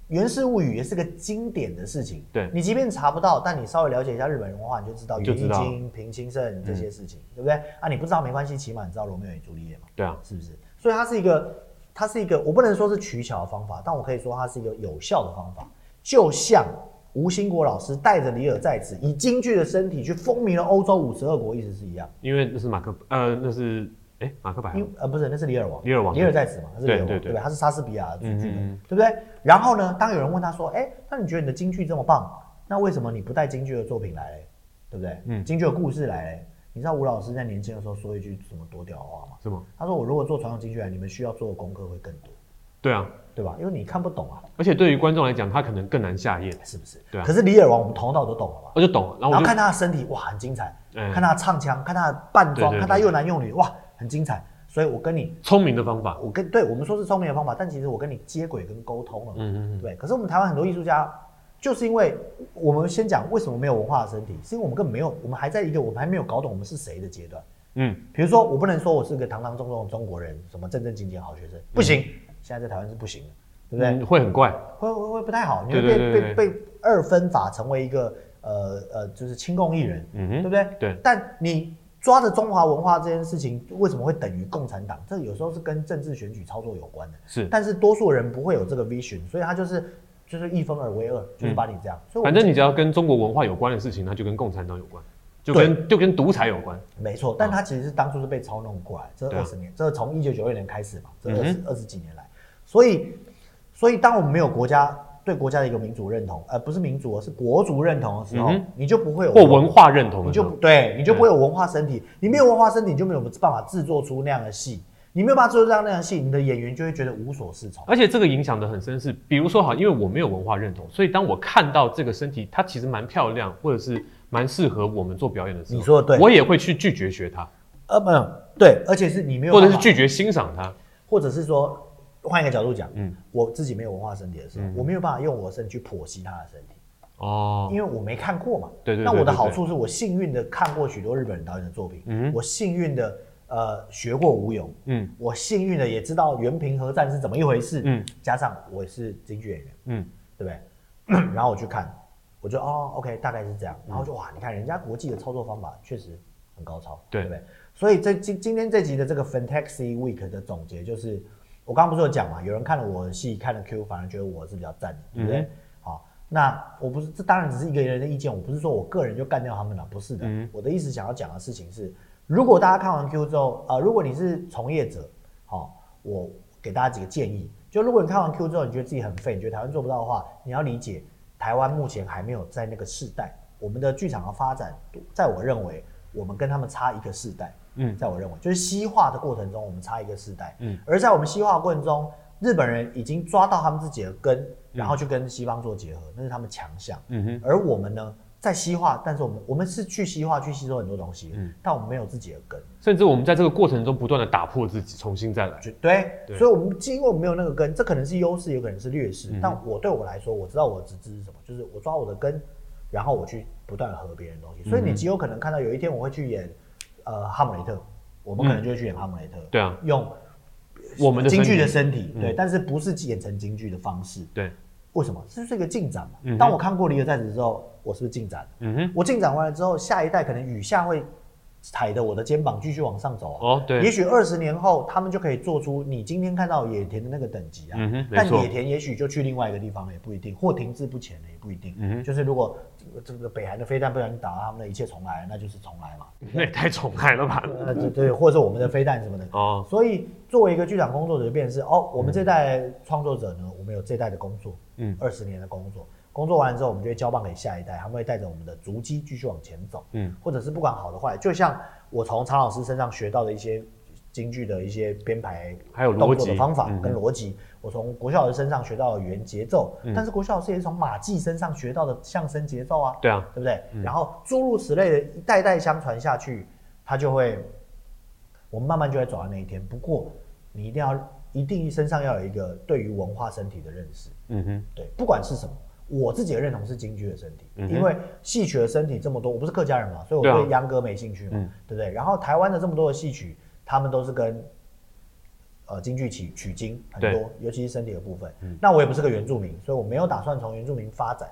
源氏物语》也是个经典的事情。对你即便查不到，但你稍微了解一下日本文化，你就知道源义就知道嗯经、平清盛这些事情，对不对？啊，你不知道没关系，起码你知道罗密欧与朱丽叶嘛，对啊，是不是？所以它是一个，它是一个，我不能说是取巧的方法，但我可以说它是一个有效的方法。就像吴兴国老师带着李尔在此，以京剧的身体去风靡了欧洲五十二国，意思是一样。因为那是马克，呃，那是哎马克白因呃不是，那是李尔王，李尔王李尔在此嘛，他是里尔王，对对对对不对？他是莎士比亚的主剧对不对？然后呢，当有人问他说，哎，那你觉得你的京剧这么棒，那为什么你不带京剧的作品来嘞？对不对？嗯京剧的故事来嘞？你知道吴老师在年轻的时候说一句什么多屌的话吗？是吗？他说：“我如果做传统京剧来，你们需要做的功课会更多，对啊，对吧？因为你看不懂啊，而且对于观众来讲，他可能更难下咽，是不是？对啊可是李尔王，我们从头脑都懂了吧。我就懂了，然后看他的身体，哇，很精彩；哎看他的唱腔，看他的扮装，看他又男又女，哇，很精彩。所以我跟你聪明的方法，我跟对我们说是聪明的方法，但其实我跟你接轨跟沟通了，嗯嗯嗯，对。可是我们台湾很多艺术家，就是因为我们先讲为什么没有文化的身体，是因为我们根本没有，我们还在一个我们还没有搞懂我们是谁的阶段。嗯，比如说，我不能说我是个堂堂正正的中国人，什么正正经经好学生，不行，现在在台湾是不行的，对不对？嗯会很怪，会会会不太好，你会对被被被二分法成为一个呃呃，就是亲共艺人，嗯哼，对不对？对，但你抓着中华文化这件事情，为什么会等于共产党？这有时候是跟政治选举操作有关的。是，但是多数人不会有这个 vision，所以他就是就是一分而为二，就是把你这样。所以反正你只要跟中国文化有关的事情，它就跟共产党有关，就跟就跟独裁有关，没错，但他其实是当初是被操弄过来，这二十年，这从一九九二年开始嘛，这二嗯十二十几年来，所以所以当我们没有国家对国家的一个民族认同，呃，不是民族，而是国族认同的时候，嗯你就不会有或文化认同你就对，你就不会有文化身体，你没有文化身体，你就没有办法制作出那样的戏，你没有办法做出这样那样戏，你的演员就会觉得无所适从。而且这个影响的很深是，比如说好，因为我没有文化认同，所以当我看到这个身体它其实蛮漂亮，或者是蛮适合我们做表演的时候，你说的对我也会去拒绝学它，呃，没有对，而且是你没有或者是拒绝欣赏它。或者是说换一个角度讲，嗯嗯，我自己没有文化身体的时候，嗯我没有办法用我的身体去剖析他的身体，哦，因为我没看过嘛。对对对那我的对对好处是我幸运的看过许多日本人导演的作品，嗯我幸运的呃学过吴勇，嗯我幸运的也知道原平和战是怎么一回事，嗯加上我是京剧演员，嗯对不对？然后我去看，我就哦，OK，大概是这样。然后就哇，你看人家国际的操作方法确实很高超，对不对？所以这今今天这集的这个 Fantasy Week 的总结就是，我刚刚不是有讲嘛，有人看了我的戏，看了 Q，反而觉得我是比较赞的，对不对？嗯好，那我不是，这当然只是一个人的意见，我不是说我个人就干掉他们了，不是的。嗯我的意思想要讲的事情是，如果大家看完 Q 之后，呃，如果你是从业者，好、我给大家几个建议，就如果你看完 Q 之后，你觉得自己很废，你觉得台湾做不到的话，你要理解台湾目前还没有在那个世代，我们的剧场的发展，在我认为，我们跟他们差一个世代。嗯在我认为，就是西化的过程中，我们差一个世代。嗯嗯，而在我们西化的过程中，日本人已经抓到他们自己的根，然后去跟西方做结合，那是他们强项。嗯哼，而我们呢，在西化，但是我们我们是去西化去吸收很多东西，嗯但我们没有自己的根。甚至我们在这个过程中不断的打破自己，重新再来。对，对所以我们因为我们没有那个根，这可能是优势，有可能是劣势。嗯但我对我来说，我知道我的职责是什么，就是我抓我的根，然后我去不断的合别人的东西。所以你极有可能看到有一天我会去演呃哈姆雷特，我们可能就会去演哈姆雷特，对啊，用我们的京剧的身身体，嗯对，但是不是演成京剧的方式。对，为什么？这是一个进展嘛。嗯当我看过《离合在此》之后，我是不是进展？嗯哼，我进展完了之后，下一代可能雨下会踩着我的肩膀继续往上走啊。哦对也许二十年后，他们就可以做出你今天看到野田的那个等级啊。但野田也许就去另外一个地方了，也不一定，或停滞不前了，也不一定。嗯哼就是如果这个北韩的飞弹不小心打到他们的一切重来，那就是重来嘛。那也太重来了吧？呃，对对，或者是我们的飞弹什么的。哦，所以作为一个剧场工作者，就变成是哦，我们这代创作者呢，我们有这代的工作，嗯嗯，二十年的工作，工作完之后，我们就会交棒给下一代，他们会带着我们的足迹继续往前走，嗯嗯，或者是不管好的坏，就像我从常老师身上学到的一些京剧的一些编排，还有动作的方法嗯跟逻辑，我从国小老师身上学到了语言节奏，嗯但是国小老师也是从马季身上学到的相声节奏啊，对啊，对不对？嗯然后诸如此类的，一代代相传下去，他就会，我们慢慢就会走到那一天。不过，你一定要一定身上要有一个对于文化身体的认识，嗯哼，对，不管是什么。我自己的认同是京剧的身体，嗯因为戏曲的身体这么多，我不是客家人嘛，所以我对秧歌没兴趣嘛，嗯对不对？然后台湾的这么多的戏曲，他们都是跟呃京剧取取经很多，尤其是身体的部分。嗯那我也不是个原住民，所以我没有打算从原住民发展。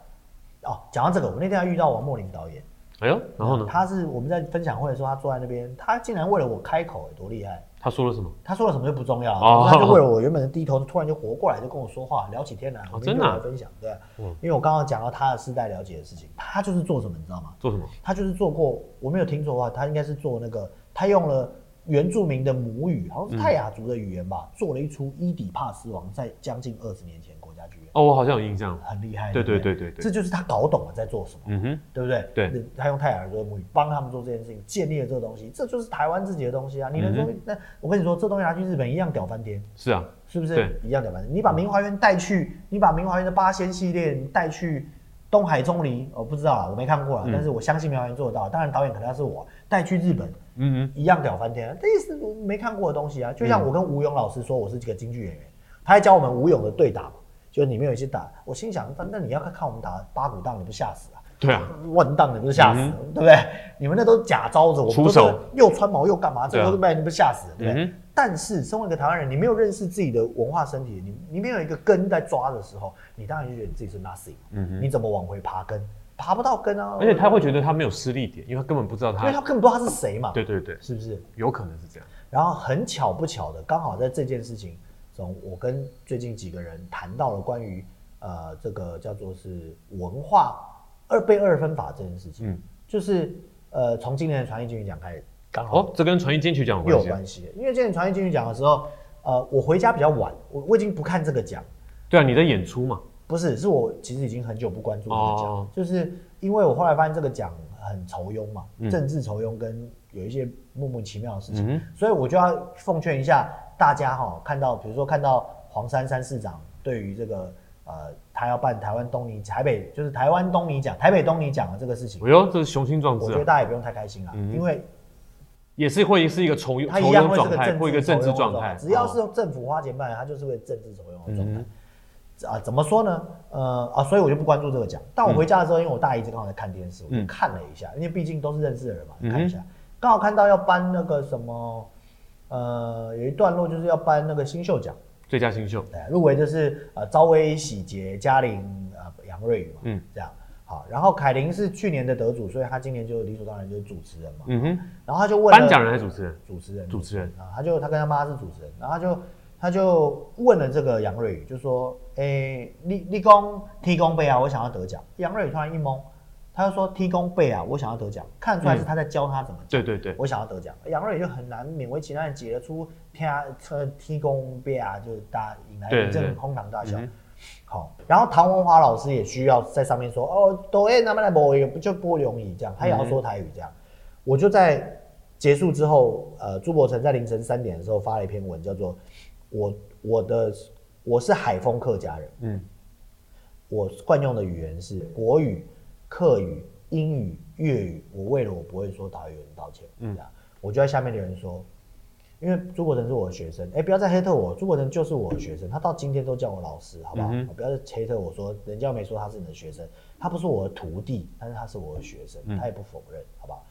哦，讲到这个，我那天还遇到王莫林导演，哎呦，然后呢？他是我们在分享会的时候，他坐在那边，他竟然为了我开口，多厉害！他说了什么？他说了什么就不重要了，哦他就为了我原本的低头，突然就活过来，就跟我说话，聊起天来，我们真的分享，对啊，嗯因为我刚刚讲到他的世代了解的事情，他就是做什么，你知道吗？做什么？他就是做过，我没有听错的话，他应该是做那个，他用了原住民的母语，好像是泰雅族的语言吧，做了一出《伊底帕斯王》，在将近二十年前国家剧院，哦，我好像有印象。很厉害，对对对对对这就是他搞懂了在做什么。嗯哼，对不对？对，他用泰雅族的母语帮他们做这件事情，建立了这个东西，这就是台湾自己的东西啊！你能说，嗯那我跟你说，这东西拿去日本一样屌翻天，是啊，是不是对？一样屌翻天。你把明华园带去，你把明华园的八仙系列带去东海钟离，我不知道啊，我没看过啊，嗯但是我相信明华园做得到。当然导演可能要是我带去日本，嗯一样屌翻天啊！这也是我没看过的东西啊。就像嗯我跟吴勇老师说，我是这个京剧演员，他还教我们吴勇的对打嘛，就是里面有一些打，我心想，那那你要看看我们打八股档，你不吓死啊？哼，对啊，万荡，你不是吓死了，对不对？你们那都是假招子，我们都是出手又穿毛又干嘛？这对啊都是被你不是吓死了，对不对？嗯但是身为一个台湾人，你没有认识自己的文化身体，你你没有一个根在抓的时候，你当然就觉得你自己是 nothing，、嗯哼你怎么往回爬根？爬不到根啊！而且他会觉得他没有失力点，因为他根本不知道他因为他。根本不知道他是谁嘛，对对对，是不是？有可能是这样。然后很巧不巧的，刚好在这件事情中，我跟最近几个人谈到了关于呃这个叫做是文化二倍二分法这件事情，嗯就是呃从今年的传艺金曲奖开始，刚好哦，这跟传艺金曲奖有又关系啊。有关系，因为今年传艺金曲奖的时候，呃我回家比较晚，我我已经不看这个奖，对啊，你的演出嘛，不是，是我其实已经很久不关注这个奖，哦就是因为我后来发现这个奖很愁庸嘛，嗯。政治愁庸跟有一些莫名其妙的事情。嗯所以我就要奉劝一下大家哈，看到比如说看到黄珊珊市长对于这个呃他要办台湾东尼台北就是台湾东尼奖台北东尼奖的这个事情哼，，哎呦，这是雄心壮志我觉得大家也不用太开心啊，嗯。因为也是会是一个筹筹它一样用状态会是个政或一个政治状态，只要是政府花钱办，它就是会政治筹用的状态。嗯啊，怎么说呢？呃啊，所以我就不关注这个奖。但我回家的时候，因为我大姨子刚好在看电视，我就嗯看了一下，因为毕竟都是认识的人嘛，看一下。刚好看到要颁那个什么，呃，有一段落就是要颁那个新秀奖，最佳新秀，对，入围就是呃赵薇、喜杰、嘉玲、呃杨瑞宇嘛，嗯这样。好，然后凯琳是去年的得主，所以他今年就理所当然就是主持人嘛。嗯哼，然后他就问了颁奖人还是主持人？主持人，主持人啊，他就他跟他妈是主持人，然后他就他就问了这个杨瑞宇，就说，诶、立立功提供杯啊，我想要得奖。杨瑞宇突然一懵，他就说踢功背啊，我想要得奖，看出来是他在教他怎么讲。对对对，我想要得奖，杨瑞宇就很难勉为其难地解得出天呃提供杯啊，就是大家引来一阵哄堂大笑。嗯好，然后唐文华老师也需要在上面说哦，抖音那么来播也不就播容易这样，他也要说台语这样。我就在结束之后，呃，朱柏成在凌晨三点的时候发了一篇文，叫做我我的我是海丰客家人，嗯我惯用的语言是国语、客语、英语、粤语。我为了我不会说台语，道歉。嗯，我就在下面留言说，因为朱国成是我的学生，哎、不要再黑特我，朱国成就是我的学生，他到今天都叫我老师，好不好？嗯不要再黑特我说，人家没说他是你的学生，他不是我的徒弟，但是他是我的学生，他也不否认，好不好？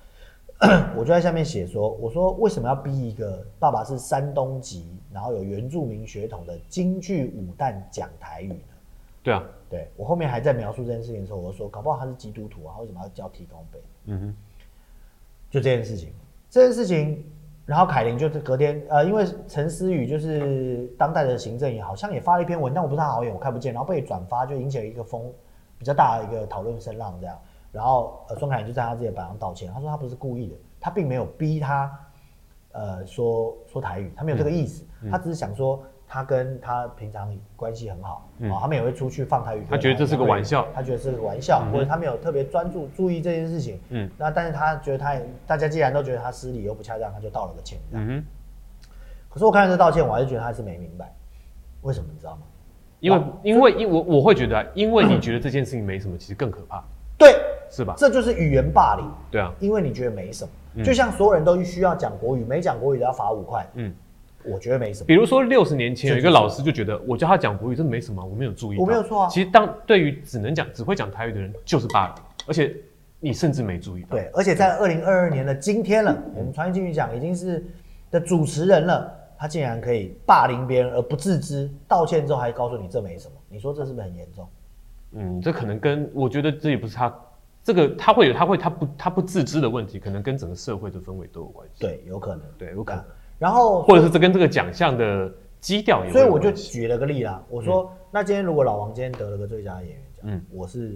我就在下面写说，我说为什么要逼一个爸爸是山东籍，然后有原住民血统的京剧武旦讲台语呢？对啊，对我后面还在描述这件事情的时候，我就说搞不好他是基督徒啊，为什么要叫提供杯？嗯哼，就这件事情，这件事情，然后凯琳就是隔天，呃，因为陈思宇就是当代的行政也好像也发了一篇文，但我不是他好友，我看不见，然后被转发，就引起了一个风比较大的一个讨论声浪这样。然后呃，孙凯琳就在他自己的板上道歉，他说他不是故意的，他并没有逼他，呃，说说台语，他没有这个意思，他只是想说他跟他平常关系很好，哦，他们也会出去放台语。歌，他觉得这是个玩笑他觉得是个玩笑，或者他没有特别专注注意这件事情，嗯。嗯，那但是他觉得他也大家既然都觉得他失礼又不恰当，他就道了个歉，嗯哼，可是我看到这道歉，我还是觉得他是没明白，为什么你知道吗？因为因为因我我会觉得啊，因为你觉得这件事情没什么，其实更可怕，对，是吧？这就是语言霸凌，对啊，因为你觉得没什么，就像所有人都需要讲国语，没讲国语都要罚五块，嗯嗯，我觉得没什么。比如说六十年前有一个老师就觉得，我教他讲国语，这没什么，我没有注意，我没有错啊其实当对于只能讲只会讲台语的人，就是霸凌，而且你甚至没注意到。对，而且在二零二二年的今天了，我们传进去讲已经是的主持人了，他竟然可以霸凌别人而不自知，道歉之后还告诉你这没什么，你说这是不是很严重？嗯，这可能跟我觉得这也不是他，这个他会有他会他不他不自知的问题，可能跟整个社会的氛围都有关系。对，有可能。对，有可能，然后或者是这跟这个奖项的基调有关所以我就举了个例啦，我说、那今天如果老王今天得了个最佳演员奖，嗯我是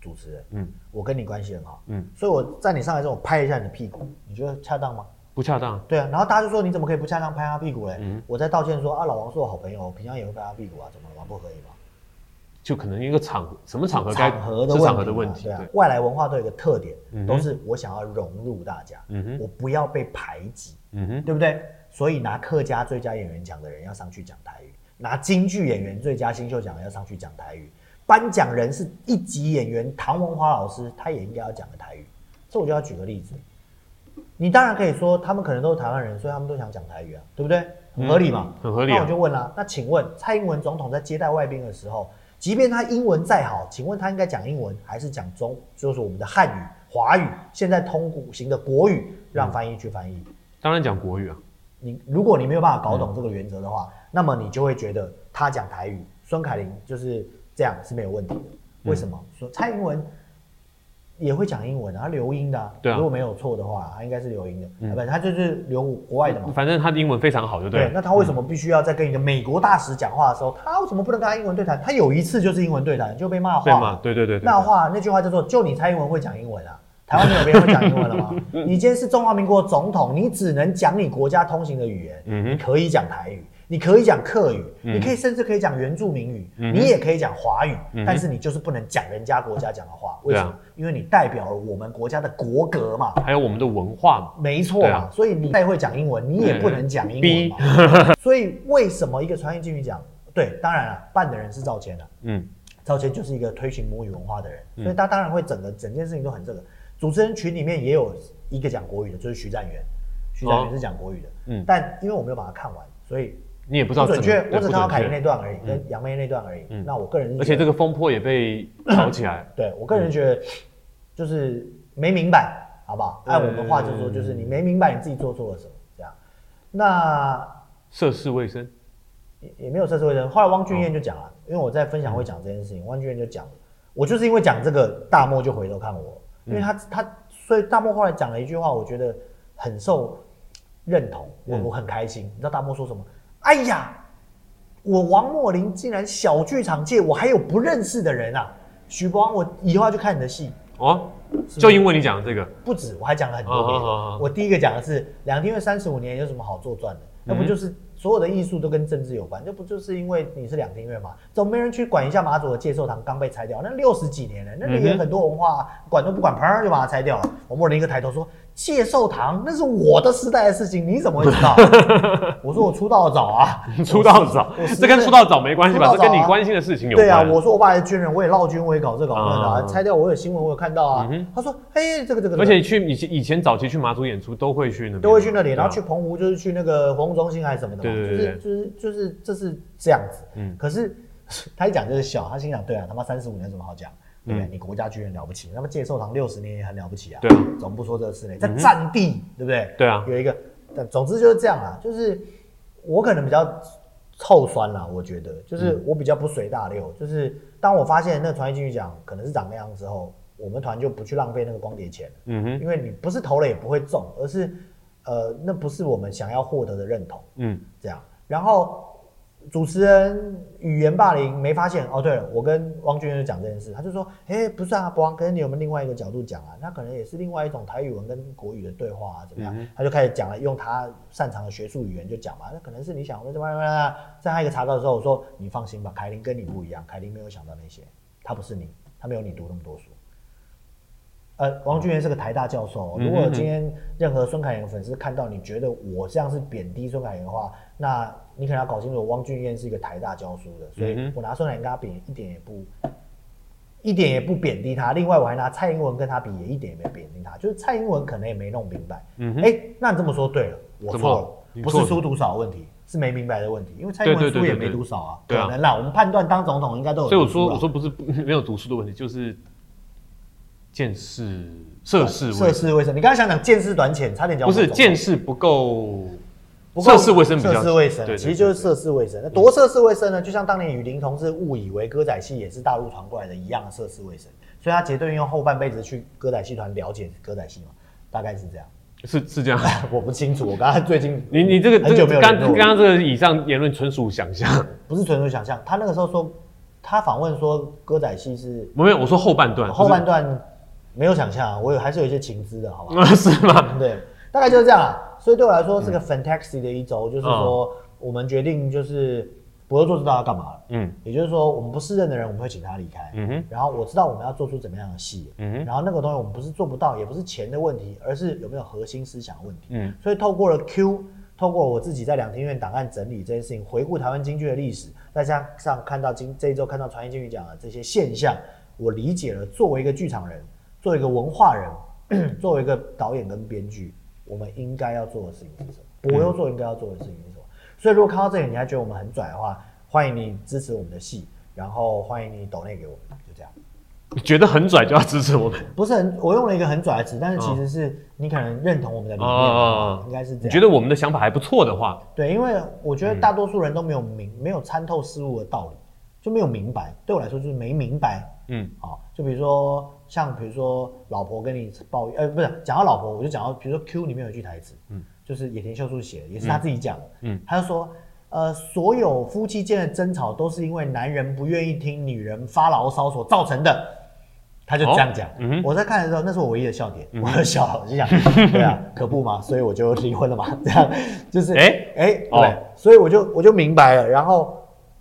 主持人，嗯我跟你关系很好，嗯所以我在你上来之后我拍一下你的屁股，你觉得恰当吗？不恰当。对啊，然后大家就说你怎么可以不恰当拍他屁股嘞？嗯我在道歉说啊，老王是我好朋友，我平常也会拍他屁股啊，怎么了吗？不可以吗？就可能一个场合，什么场合该场合的问题嘛，场合的问题，对啊对，，外来文化都有一个特点，都是我想要融入大家，我不要被排挤，嗯哼，对不对？所以拿客家最佳演员奖的人要上去讲台语，拿京剧演员最佳新秀奖要上去讲台语，颁奖人是一级演员唐文华老师，他也应该要讲个台语。这我就要举个例子，你当然可以说他们可能都是台湾人，所以他们都想讲台语啊，对不对？很合理嘛，嗯很合理啊。那我就问啦，那请问蔡英文总统在接待外宾的时候，即便他英文再好，请问他应该讲英文还是讲中，就是我们的汉语、华语，现在通古型的国语，让翻译去翻译？当然讲国语啊，你如果你没有办法搞懂这个原则的话，那么你就会觉得他讲台语，孙凯琳就是这样是没有问题的。为什么？说蔡英文也会讲英文啊，他留英的、啊。对啊如果没有错的话，他应该是留英的，他就是留国外的嘛。反正他的英文非常好，就对对，那他为什么必须要在跟一个美国大使讲话的时候，他为什么不能跟他英文对谈？他有一次就是英文对谈就被骂对嘛？话，对对对对，骂话那句话叫做“就你蔡英文会讲英文啊”，台湾没有别人会讲英文了吗？你今天是中华民国总统，你只能讲你国家通行的语言，嗯你可以讲台语。你可以讲客语，嗯。你可以甚至可以讲原住民语，嗯你也可以讲华语，嗯但是你就是不能讲人家国家讲的话，为什么？因为你代表了我们国家的国格嘛。还有我们的文化嘛，没错嘛，啊。所以你再会讲英文，你也不能讲英文嘛。所以为什么一个传艺金曲奖？对，当然了，办的人是赵谦了，嗯，赵谦就是一个推行母语文化的人，嗯。所以他当然会整个整件事情都很这个。主持人群里面也有一个讲国语的，就是徐占元，徐占元是讲国语的，嗯。但因为我没有把它看完，所以你也不知道不准确，我只看到凯琳对不准确那段而已，跟杨梅那段而已。嗯那我个人而且这个风波也被炒起来，对我个人觉得就是没明白，好不好？按我们话就说，就是你没明白你自己做错了什么，这样。那涉世未深，也也没有涉世未深。后来汪俊彦就讲了，因为我在分享会讲这件事情，汪俊彦就讲，我就是因为讲这个，大漠就回头看我，因为他他所以大漠后来讲了一句话，我觉得很受认同，我嗯我很开心。你知道大漠说什么？哎呀，我王若琳竟然小剧场界我还有不认识的人啊！许博，我以后要去看你的戏。哦，就因为你讲的这个，不止，我还讲了很多遍。哦哦哦哦我第一个讲的是两厅院三十五年有什么好做赚的？那不嗯就是所有的艺术都跟政治有关？那不就是因为你是两厅院嘛？怎么没人去管一下马祖的介寿堂刚被拆掉？那六十几年了，那里也嗯哼很多文化啊，管都不管，砰就把它拆掉了。王莫林一个抬头说：“介寿堂那是我的时代的事情，你怎么会知道？” 我说：“我出道早啊，出道早，这跟出道早没关系吧？这跟你关心的事情有关对啊，我说我爸是军人，我也闹军，我也搞这搞那的、拆掉我有新闻，我有看到啊。他说：“嘿，这个这个，而且去以前以前早期去马祖演出都会去那边，都会去那里，然后去澎湖就是去那个活动中心还是什么的就是就是就是这是这样子。嗯可是 他一讲就是笑，他心想：对啊，他妈三十五年有什么好讲？对不对？嗯你国家居然了不起，那么介寿堂六十年也很了不起啊。对啊，总不说这个事呢，在占地，对不对？对啊，有一个，但总之就是这样啊，就是我可能比较臭酸啦，我觉得就是我比较不随大流，就是当我发现那个传艺金曲奖可能是长那样之后，我们团就不去浪费那个光碟钱了。嗯哼，因为你不是投了也不会中，而是呃，那不是我们想要获得的认同，嗯这样。然后主持人语言霸凌没发现哦。对了，我跟汪俊彦就讲这件事，他就说：“哎、不是啊，博王哥，你有没有另外一个角度讲啊？那可能也是另外一种台语文跟国语的对话啊，怎么样？”嗯他就开始讲了，用他擅长的学术语言就讲嘛，那可能是你想的怎么样？在他一个查稿的时候，我说：“你放心吧，凯琳跟你不一样，凯琳没有想到那些，他不是你，他没有你读那么多书。”呃，王俊元是个台大教授哦。如果今天任何孙凯妍的粉丝看到你觉得我这样是贬低孙凯源的话，那你可能要搞清楚，汪俊彦是一个台大教书的，所以我拿孙凯妍跟他比，一点也不一点也不贬低他。另外，我还拿蔡英文跟他比，也一点也没贬低他。就是蔡英文可能也没弄明白。嗯哼哎、那你这么说对了，我错了，不是书读少的问题，是没明白的问题。因为蔡英文书也没读少啊，对啊可能啦。我们判断当总统应该都有所以我。说我说不是 没有读书的问题，就是见识涉世涉世未深，你刚才想讲见识短浅，差点讲不是见识不够，不过涉世未深比较涉世未深，其实就是涉世未深。那多涉世未深呢？就像当年雨林同志误以为歌仔戏也是大陆传过来的一样的涉世未深，所以他绝对用后半辈子去歌仔戏团了解歌仔戏嘛，大概是这样。是是这样。我不清楚，我刚才最近你你这个很久没有联络刚刚这个以上言论纯属想象，不是纯属想象，他那个时候说，他访问说歌仔戏是没有我说后半段，后半段没有想象啊，我有还是有一些情资的，好吧？是 是吗？对，大概就是这样啦。所以对我来说是嗯。个 fantastic 的一周，就是说我们决定就是不会做知道要干嘛了。嗯。也就是说，我们不适任的人，我们会请他离开。嗯哼。然后我知道我们要做出怎么样的戏，嗯哼。然后那个东西我们不是做不到，也不是钱的问题，而是有没有核心思想的问题。嗯。所以透过了 Q，透过我自己在两厅院档案整理这件事情，回顾台湾京剧的历史，再加上看到今这一周看到传艺京剧奖的这些现象，我理解了作为一个剧场人，作为一个文化人，作为一个导演跟编剧，我们应该要做的事情是什么？我又做应该要做的事情是什么？所以如果看到这里你还觉得我们很拽的话，欢迎你支持我们的戏，然后欢迎你抖内给我们，就这样。你觉得很拽就要支持我们，不是很，我用了一个很拽的词，但是其实是你可能认同我们的理念应该是这样。你觉得我们的想法还不错的话，对，因为我觉得大多数人都没有明，没有参透事物的道理，就没有明白。对我来说就是没明白。嗯好，就比如说像比如说老婆跟你抱怨，呃，不是讲到老婆，我就讲到比如说 Q 里面有一句台词，嗯，就是野田秀树写的，也是他自己讲的，嗯他就说。呃，所有夫妻间的争吵都是因为男人不愿意听女人发牢骚所造成的。他就这样讲。嗯我在看的时候，那是我唯一的笑点，我就笑，我就想，对啊，可不嘛，所以我就离婚了嘛，这样就是，哎哎，哦对，所以我就我就明白了，然后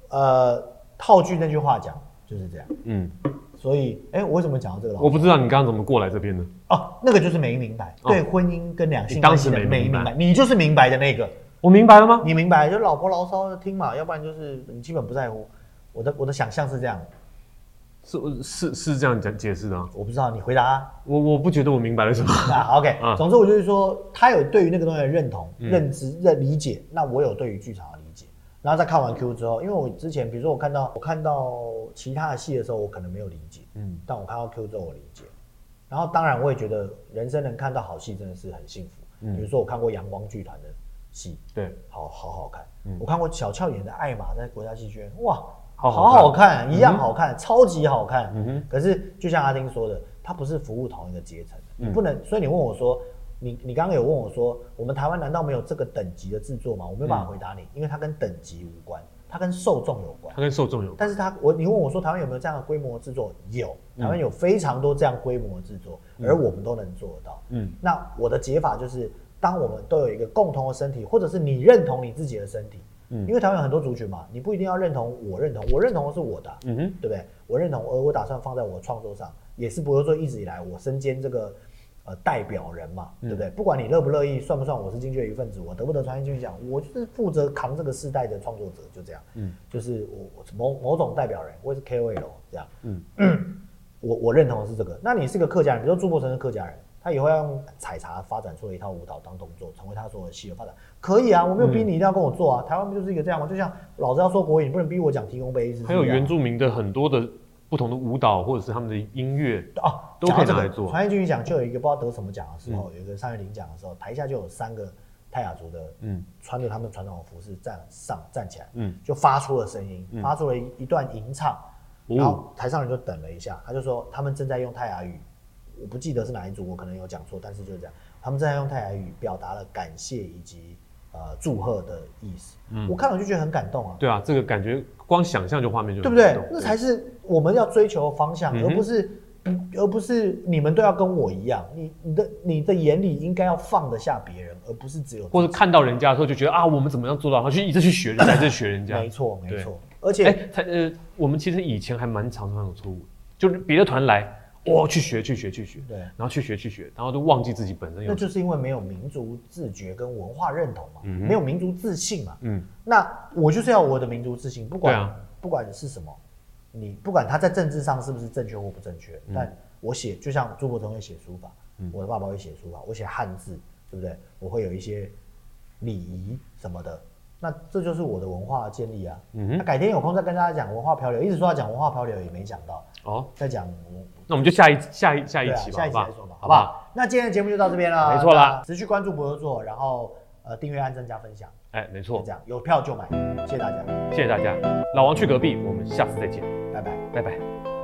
呃，套句那句话讲就是这样，嗯，所以哎，我为什么讲到这个老我不知道你刚刚怎么过来这边的。哦，那个就是没明白，哦对婚姻跟两性你当时没明白没明白，你就是明白的那个，我明白了吗？你明白，就老婆牢骚的听嘛，要不然就是你基本不在乎。我的我的想象是这样，是是是这样讲解释的吗？我不知道你回答啊。我我不觉得我明白了什么。啊，OK，、嗯总之我就是说，他有对于那个东西的认同、嗯认知、认理解，那我有对于剧场。然后在看完 Q 之后，因为我之前比如说我看到我看到其他的戏的时候，我可能没有理解，嗯但我看到 Q 之后我理解。然后当然我也觉得人生能看到好戏真的是很幸福。嗯比如说我看过阳光剧团的戏，对，好好好看。嗯我看过小俏演的艾玛在国家戏剧院，哇，好好好看一样好看，超级好看。嗯哼可是就像阿丁说的，他不是服务同一个阶层你不能。所以你问我说，你你刚刚有问我说，我们台湾难道没有这个等级的制作吗？我没有办法回答你，因为它跟等级无关，它跟受众有关它。跟受众有关。但是它，我你问我说台湾有没有这样的规模的制作？有，台湾有非常多这样规模的制作，而我们都能做得到。嗯那我的解法就是，当我们都有一个共同的身体，或者是你认同你自己的身体，嗯因为台湾有很多族群嘛，你不一定要认同我认同，我认同的是我的啊、嗯哼，对不对？我认同，而我打算放在我创作上，也是不会说一直以来我身兼这个呃代表人嘛，嗯对不对？不管你乐不乐意，算不算我是京剧的一份子，我得不得传艺金曲奖，我就是负责扛这个世代的创作者，就这样。嗯就是我我某某种代表人，我也是 KOL 这样。嗯 我我认同的是这个。那你是个客家人，比如说朱柏成是客家人，他以后要用采茶发展出了一套舞蹈当动作，成为他所有的戏的发展，可以啊，我没有逼你一定要跟我做啊。台湾不就是一个这样吗？就像老子要说国语，你不能逼我讲提供杯是。还有原住民的很多的不同的舞蹈，或者是他们的音乐，哦，都可以这个拿来做。传艺金曲奖就有一个不知道得什么奖的时候，有一个上月领奖的时候，台下就有三个泰雅族的，嗯。穿着他们传统的服饰站上站起来，嗯。就发出了声音，发出了一一段吟唱，哦。然后台上人就等了一下，他就说他们正在用泰雅语，我不记得是哪一组，我可能有讲错，但是就是这样，他们正在用泰雅语表达了感谢以及呃祝贺的意思，嗯我看了就觉得很感动啊，对啊，这个感觉光想象就画面就对不对？那才是我们要追求的方向，而不是，嗯而不是你们都要跟我一样。你你的你的眼里应该要放得下别人，而不是只有或者看到人家的时候就觉得啊，我们怎么样做到？然后去一直去学人家，一直学人家。没错没错。而且、哎，才呃，我们其实以前还蛮常常有错误，就是别的团来，哇，去学去学去学，对然后去学去学，然后就忘记自己本身有那就是因为没有民族自觉跟文化认同嘛，嗯没有民族自信嘛。嗯那我就是要我的民族自信，不管、啊不管是什么，你不管他在政治上是不是正确或不正确，但我写就像朱伯成会写书法，嗯我的爸爸会写书法，我写汉字，对不对？我会有一些礼仪什么的，那这就是我的文化建立啊。嗯哼。那改天有空再跟大家讲文化漂流，一直说要讲文化漂流也没讲到，哦，再讲那我们就下一下一下一期吧，下一期再说吧，好好？不好？那今天的节目就到这边了，没错啦。持续关注博合作，然后呃订阅、按赞、加分享，哎，没错。这，样，有票就买，谢谢大家，谢谢大家，老王去隔壁，我们下次再见，拜拜。拜拜。